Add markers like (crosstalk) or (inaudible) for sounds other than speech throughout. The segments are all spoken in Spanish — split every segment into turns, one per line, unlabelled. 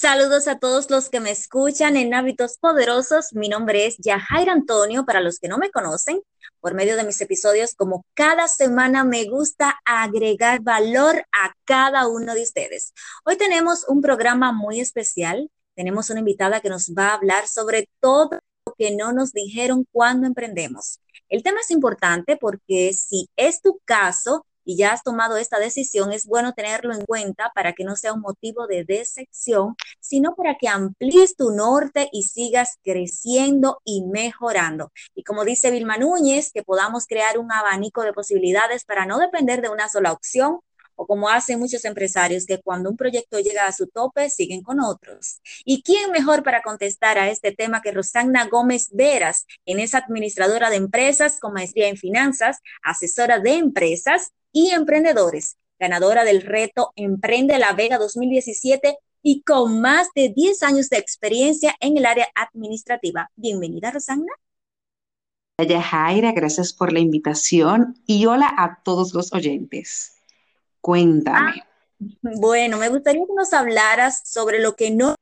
Saludos a todos los que me escuchan en Hábitos Poderosos. Mi nombre es Yajaira Antonio, para los que no me conocen, por medio de mis episodios, como cada semana me gusta agregar valor a cada uno de ustedes. Hoy tenemos un programa muy especial. Tenemos una invitada que nos va a hablar sobre todo lo que no nos dijeron cuando emprendemos. El tema es importante porque si es tu caso, y ya has tomado esta decisión, es bueno tenerlo en cuenta para que no sea un motivo de decepción, sino para que amplíes tu norte y sigas creciendo y mejorando. Y como dice Vilma Núñez, que podamos crear un abanico de posibilidades para no depender de una sola opción o como hacen muchos empresarios, que cuando un proyecto llega a su tope, siguen con otros. ¿Y quién mejor para contestar a este tema que Rosana Gómez Veras, en esa administradora de empresas con maestría en finanzas, asesora de empresas y emprendedores, ganadora del reto Emprende la Vega 2017 y con más de 10 años de experiencia en el área administrativa. Bienvenida, Rosana.
Hola, Jaira, gracias por la invitación y hola a todos los oyentes. Cuéntame.
Ah, bueno, me gustaría que nos hablaras sobre lo que no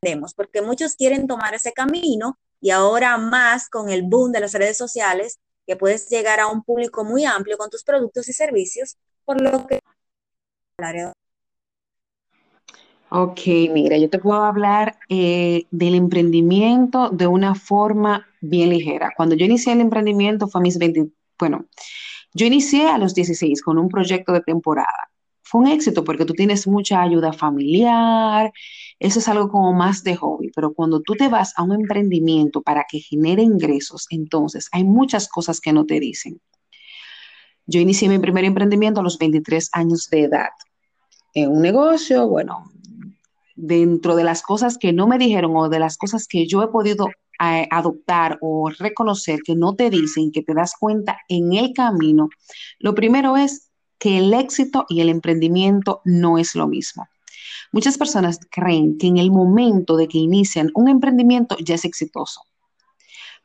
entendemos, porque muchos quieren tomar ese camino y ahora más con el boom de las redes sociales, que puedes llegar a un público muy amplio con tus productos y servicios, por lo que...
Ok, mira, yo te puedo hablar eh, del emprendimiento de una forma bien ligera. Cuando yo inicié el emprendimiento fue a mis 20, bueno, yo inicié a los 16 con un proyecto de temporada. Fue un éxito porque tú tienes mucha ayuda familiar, eso es algo como más de hobby, pero cuando tú te vas a un emprendimiento para que genere ingresos, entonces hay muchas cosas que no te dicen. Yo inicié mi primer emprendimiento a los 23 años de edad. En un negocio, bueno, dentro de las cosas que no me dijeron o de las cosas que yo he podido adoptar o reconocer que no te dicen, que te das cuenta en el camino, lo primero es que el éxito y el emprendimiento no es lo mismo. Muchas personas creen que en el momento de que inician un emprendimiento ya es exitoso.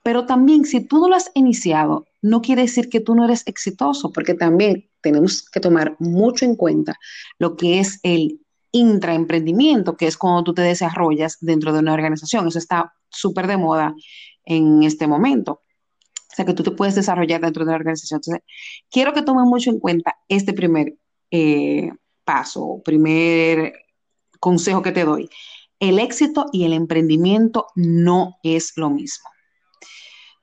Pero también si tú no lo has iniciado, no quiere decir que tú no eres exitoso, porque también tenemos que tomar mucho en cuenta lo que es el intraemprendimiento, que es cuando tú te desarrollas dentro de una organización. Eso está súper de moda en este momento. O sea, que tú te puedes desarrollar dentro de la organización. Entonces, quiero que tomen mucho en cuenta este primer eh, paso, primer consejo que te doy. El éxito y el emprendimiento no es lo mismo.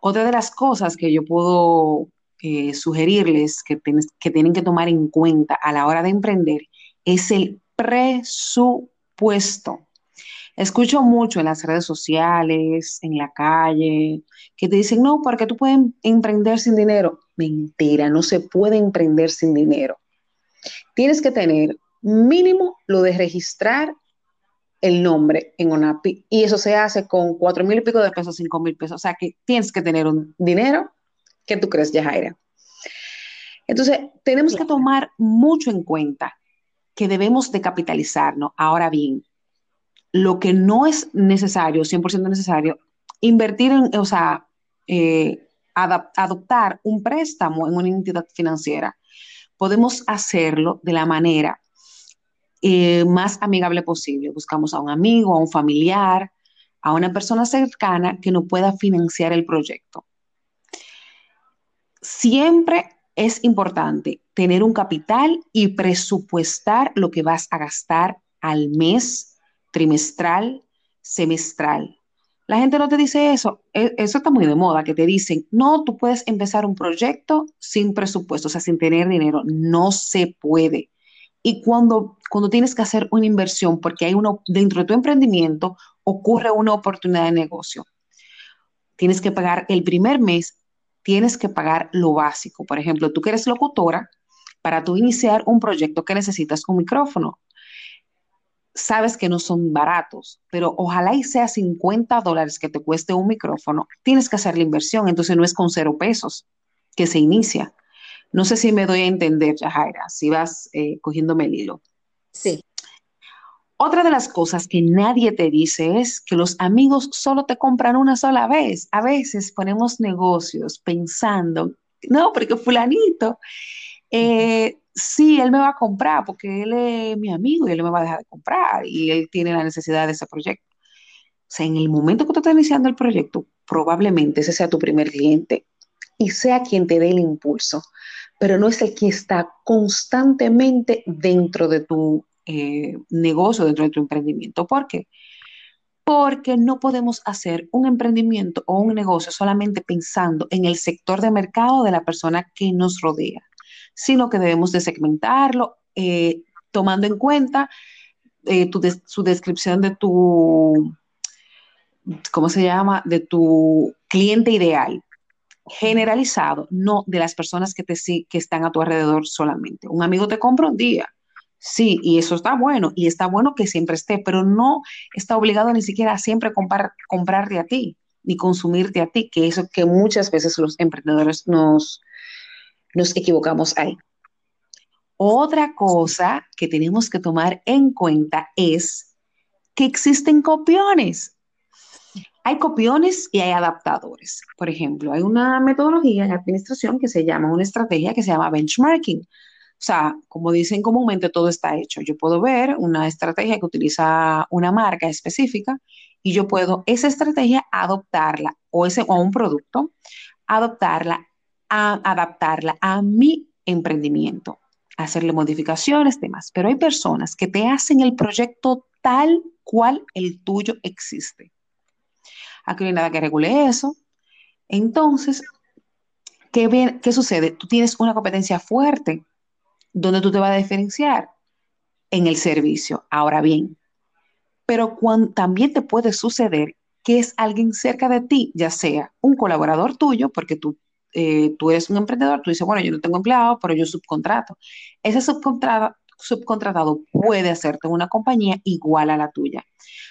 Otra de las cosas que yo puedo eh, sugerirles que, que tienen que tomar en cuenta a la hora de emprender es el presupuesto. Escucho mucho en las redes sociales, en la calle, que te dicen, no, porque tú puedes emprender sin dinero. Mentira, no se puede emprender sin dinero. Tienes que tener mínimo lo de registrar el nombre en ONAPI y eso se hace con cuatro mil y pico de pesos, cinco mil pesos. O sea que tienes que tener un dinero que tú crees, Yajaira. Entonces, tenemos que tomar mucho en cuenta que debemos de capitalizarnos. Ahora bien, lo que no es necesario, 100% necesario, invertir en, o sea, eh, adoptar un préstamo en una entidad financiera. Podemos hacerlo de la manera eh, más amigable posible. Buscamos a un amigo, a un familiar, a una persona cercana que nos pueda financiar el proyecto. Siempre es importante tener un capital y presupuestar lo que vas a gastar al mes, trimestral, semestral. La gente no te dice eso. E, eso está muy de moda, que te dicen, no, tú puedes empezar un proyecto sin presupuesto, o sea, sin tener dinero. No se puede. Y cuando, cuando tienes que hacer una inversión, porque hay uno, dentro de tu emprendimiento, ocurre una oportunidad de negocio. Tienes que pagar el primer mes tienes que pagar lo básico. Por ejemplo, tú que eres locutora, para tú iniciar un proyecto que necesitas un micrófono, sabes que no son baratos, pero ojalá y sea 50 dólares que te cueste un micrófono, tienes que hacer la inversión, entonces no es con cero pesos que se inicia. No sé si me doy a entender, Jaira, si vas eh, cogiéndome el hilo.
Sí.
Otra de las cosas que nadie te dice es que los amigos solo te compran una sola vez. A veces ponemos negocios pensando, no, porque fulanito eh, sí, él me va a comprar porque él es mi amigo y él me va a dejar de comprar y él tiene la necesidad de ese proyecto. O sea, en el momento que tú estás iniciando el proyecto, probablemente ese sea tu primer cliente y sea quien te dé el impulso, pero no es el que está constantemente dentro de tu eh, negocio, dentro de tu emprendimiento. ¿Por qué? Porque no podemos hacer un emprendimiento o un negocio solamente pensando en el sector de mercado de la persona que nos rodea, sino que debemos de segmentarlo eh, tomando en cuenta eh, su descripción de tu, ¿cómo se llama? De tu cliente ideal generalizado, no de las personas que, te, que están a tu alrededor solamente. Un amigo te compra un día, sí, y eso está bueno, y está bueno que siempre esté, pero no está obligado ni siquiera a siempre comprar, comprarte a ti, ni consumirte a ti, que eso que muchas veces los emprendedores nos, nos equivocamos ahí. Otra cosa que tenemos que tomar en cuenta es que existen copiones. Hay copiones y hay adaptadores. Por ejemplo, hay una metodología en administración que se llama, una estrategia que se llama benchmarking. O sea, como dicen comúnmente, todo está hecho. Yo puedo ver una estrategia que utiliza una marca específica y yo puedo esa estrategia adoptarla o, ese, o un producto, adoptarla, a, adaptarla a mi emprendimiento, hacerle modificaciones, demás. Pero hay personas que te hacen el proyecto tal cual el tuyo existe. Aquí no hay nada que regule eso. Entonces, ¿qué, ¿qué sucede? Tú tienes una competencia fuerte. ¿Dónde tú te vas a diferenciar? En el servicio. Ahora bien, pero también te puede suceder que es alguien cerca de ti, ya sea un colaborador tuyo, porque tú, eh, tú eres un emprendedor, tú dices, bueno, yo no tengo empleado, pero yo subcontrato. Ese subcontratado puede hacerte una compañía igual a la tuya.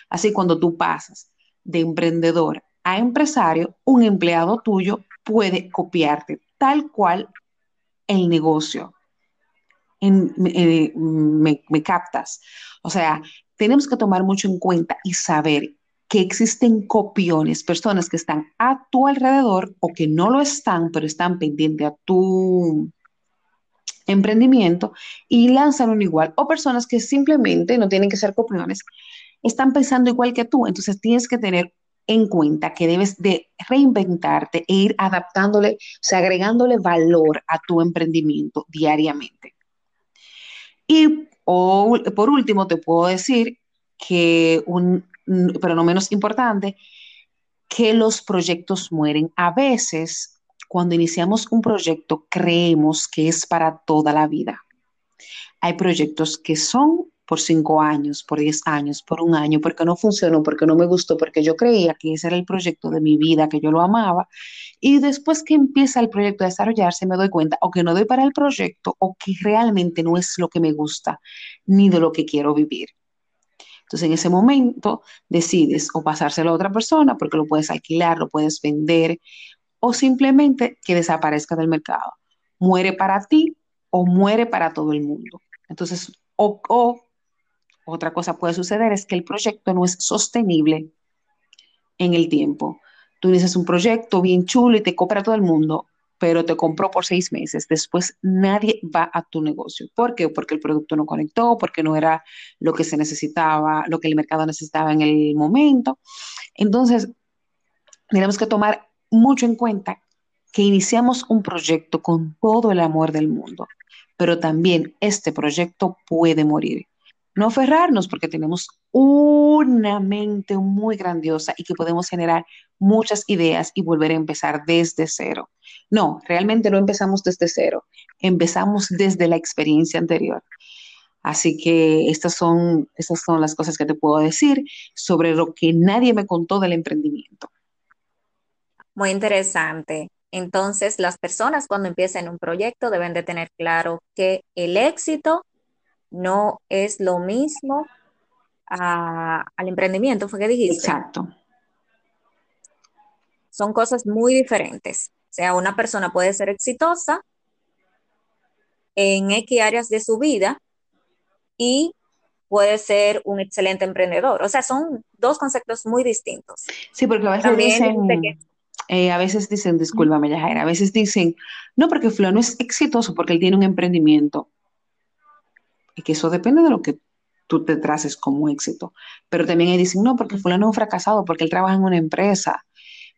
Así cuando tú pasas de emprendedor a empresario, un empleado tuyo puede copiarte tal cual el negocio. Eh, me, captas. O sea, tenemos que tomar mucho en cuenta y saber que existen copiones, personas que están a tu alrededor o que no lo están, pero están pendientes a tu emprendimiento y lanzan un igual, o personas que simplemente no tienen que ser copiones, están pensando igual que tú. Entonces tienes que tener en cuenta que debes de reinventarte e ir adaptándole, o sea, agregándole valor a tu emprendimiento diariamente. Y por último, te puedo decir que, un, pero no menos importante, que los proyectos mueren. A veces, cuando iniciamos un proyecto, creemos que es para toda la vida. Hay proyectos que son por cinco años, por diez años, por un año, porque no funcionó, porque no me gustó, porque yo creía que ese era el proyecto de mi vida, que yo lo amaba. Y después que empieza el proyecto a desarrollarse, me doy cuenta o que no doy para el proyecto o que realmente no es lo que me gusta ni de lo que quiero vivir. Entonces, en ese momento decides o pasárselo a otra persona porque lo puedes alquilar, lo puedes vender o simplemente que desaparezca del mercado. Muere para ti o muere para todo el mundo. Entonces, o, o otra cosa puede suceder es que el proyecto no es sostenible en el tiempo. Tú dices un proyecto bien chulo y te compra todo el mundo, pero te compró por seis meses. Después nadie va a tu negocio. ¿Por qué? Porque el producto no conectó, porque no era lo que se necesitaba, lo que el mercado necesitaba en el momento. Entonces, tenemos que tomar mucho en cuenta que iniciamos un proyecto con todo el amor del mundo, pero también este proyecto puede morir no aferrarnos porque tenemos una mente muy grandiosa y que podemos generar muchas ideas y volver a empezar desde cero. No, realmente no empezamos desde cero, empezamos desde la experiencia anterior. Así que estas son, estas son las cosas que te puedo decir sobre lo que nadie me contó del emprendimiento.
Muy interesante. Entonces, las personas cuando empiezan un proyecto deben de tener claro que el éxito no es lo mismo al emprendimiento, fue que dijiste.
Exacto.
Son cosas muy diferentes. O sea, una persona puede ser exitosa en X áreas de su vida y puede ser un excelente emprendedor. O sea, son dos conceptos muy distintos.
Sí, porque a veces dicen, eh, a veces dicen, discúlpame, Yajaira, a veces dicen, no, porque fulano es exitoso porque él tiene un emprendimiento. Y que eso depende de lo que tú te traces como éxito. Pero también dicen, no, porque fulano es un fracasado porque él trabaja en una empresa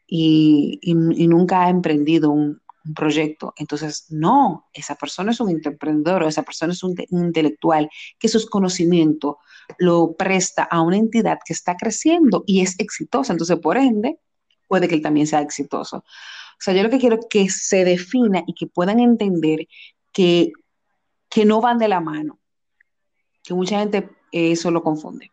y, nunca ha emprendido un, proyecto. Entonces, no, esa persona es un emprendedor o esa persona es un, un intelectual que sus conocimientos lo presta a una entidad que está creciendo y es exitosa. Entonces, por ende, puede que él también sea exitoso. O sea, yo lo que quiero es que se defina y que puedan entender que, que no van de la mano, que mucha gente eso lo confunde.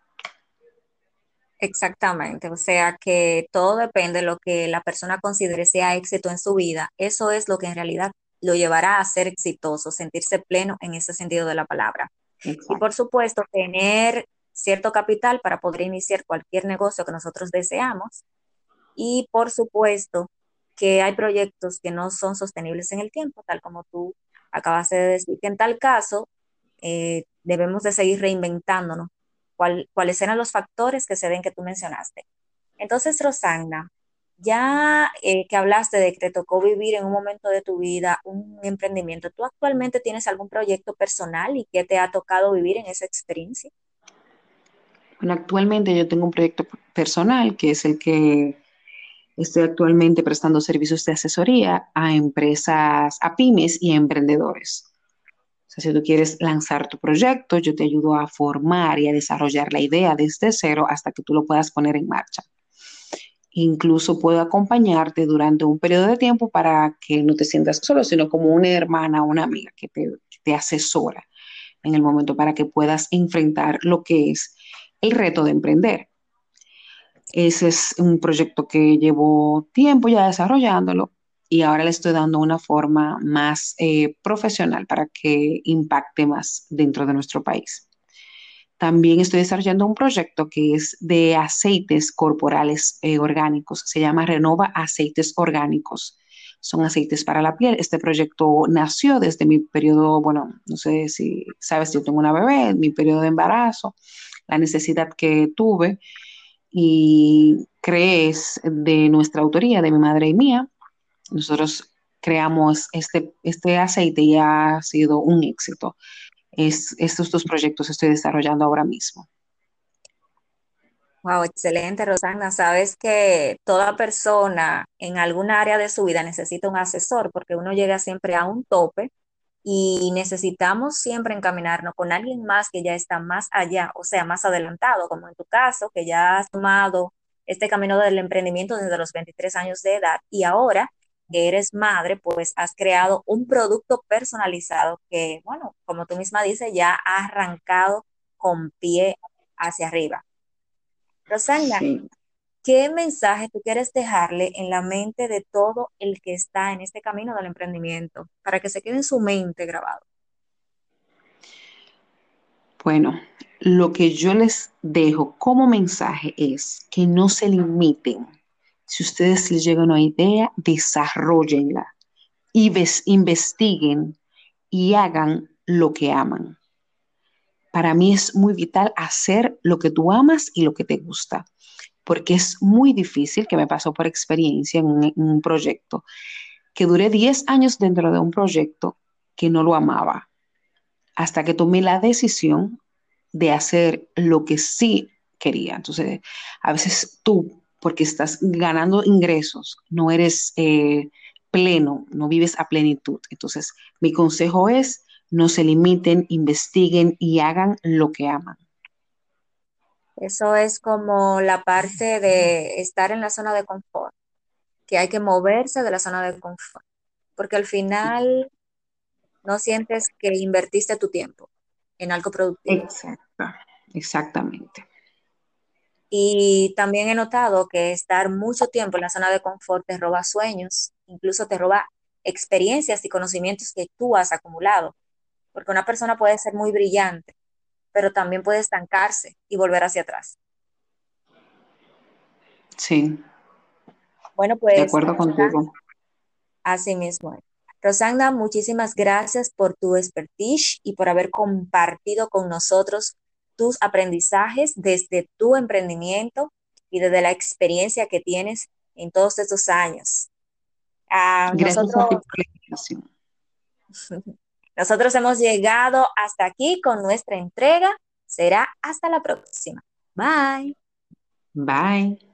Exactamente, o sea que todo depende de lo que la persona considere sea éxito en su vida. Eso es lo que en realidad lo llevará a ser exitoso, sentirse pleno en ese sentido de la palabra. Y por supuesto, tener cierto capital para poder iniciar cualquier negocio que nosotros deseamos y por supuesto que hay proyectos que no son sostenibles en el tiempo, tal como tú acabas de decir, que en tal caso eh, debemos de seguir reinventándonos. ¿Cuáles eran los factores que se ven que tú mencionaste? Entonces, Rosana, ya eh, que hablaste de que te tocó vivir en un momento de tu vida un emprendimiento, ¿tú actualmente tienes algún proyecto personal y qué te ha tocado vivir en esa experiencia?
Bueno, actualmente yo tengo un proyecto personal que es el que Estoy actualmente prestando servicios de asesoría a empresas, a pymes y a emprendedores. Sea, si tú quieres lanzar tu proyecto, yo te ayudo a formar y a desarrollar la idea desde cero hasta que tú lo puedas poner en marcha. Incluso puedo acompañarte durante un periodo de tiempo para que no te sientas solo, sino como una hermana o una amiga que te, que te asesora en el momento para que puedas enfrentar lo que es el reto de emprender. Ese es un proyecto que llevo tiempo ya desarrollándolo y ahora le estoy dando una forma más eh, profesional para que impacte más dentro de nuestro país. También estoy desarrollando un proyecto que es de aceites corporales eh, orgánicos. Se llama Renova Aceites Orgánicos. Son aceites para la piel. Este proyecto nació desde mi periodo, bueno, no sé si sabes, yo tengo una bebé, mi periodo de embarazo, la necesidad que tuve y crees de nuestra autoría, de mi madre y mía. Nosotros creamos este, este aceite y ha sido un éxito. Es, estos dos proyectos estoy desarrollando ahora mismo.
Wow, excelente, Rosana. Sabes que toda persona en alguna área de su vida necesita un asesor porque uno llega siempre a un tope y necesitamos siempre encaminarnos con alguien más que ya está más allá, o sea, más adelantado, como en tu caso, que ya has tomado este camino del emprendimiento desde los 23 años de edad y ahora que eres madre, pues has creado un producto personalizado que, bueno, como tú misma dices, ya ha arrancado con pie hacia arriba. Rosana, ¿qué mensaje tú quieres dejarle en la mente de todo el que está en este camino del emprendimiento para que se quede en su mente grabado?
Bueno, lo que yo les dejo como mensaje es que no se limiten. Si ustedes les llega una idea, desarrollenla y investiguen y hagan lo que aman. Para mí es muy vital hacer lo que tú amas y lo que te gusta porque es muy difícil, que me pasó por experiencia en un, proyecto, que duré 10 años dentro de un proyecto que no lo amaba, hasta que tomé la decisión de hacer lo que sí quería. Entonces, a veces tú, porque estás ganando ingresos, no eres eh, pleno, no vives a plenitud. Entonces, mi consejo es, no se limiten, investiguen y hagan lo que aman.
Eso es como la parte de estar en la zona de confort, que hay que moverse de la zona de confort, porque al final no sientes que invertiste tu tiempo en algo productivo.
Exacto, exactamente.
Y también he notado que estar mucho tiempo en la zona de confort te roba sueños, incluso te roba experiencias y conocimientos que tú has acumulado, porque una persona puede ser muy brillante, pero también puede estancarse y volver hacia atrás.
Sí.
Bueno, pues.
De acuerdo contigo.
Así mismo. Rosanda, muchísimas gracias por tu expertise y por haber compartido con nosotros tus aprendizajes desde tu emprendimiento y desde la experiencia que tienes en todos estos años.
Ah, Gracias nosotros, (laughs)
nosotros hemos llegado hasta aquí con nuestra entrega. Será hasta la próxima. Bye.
Bye.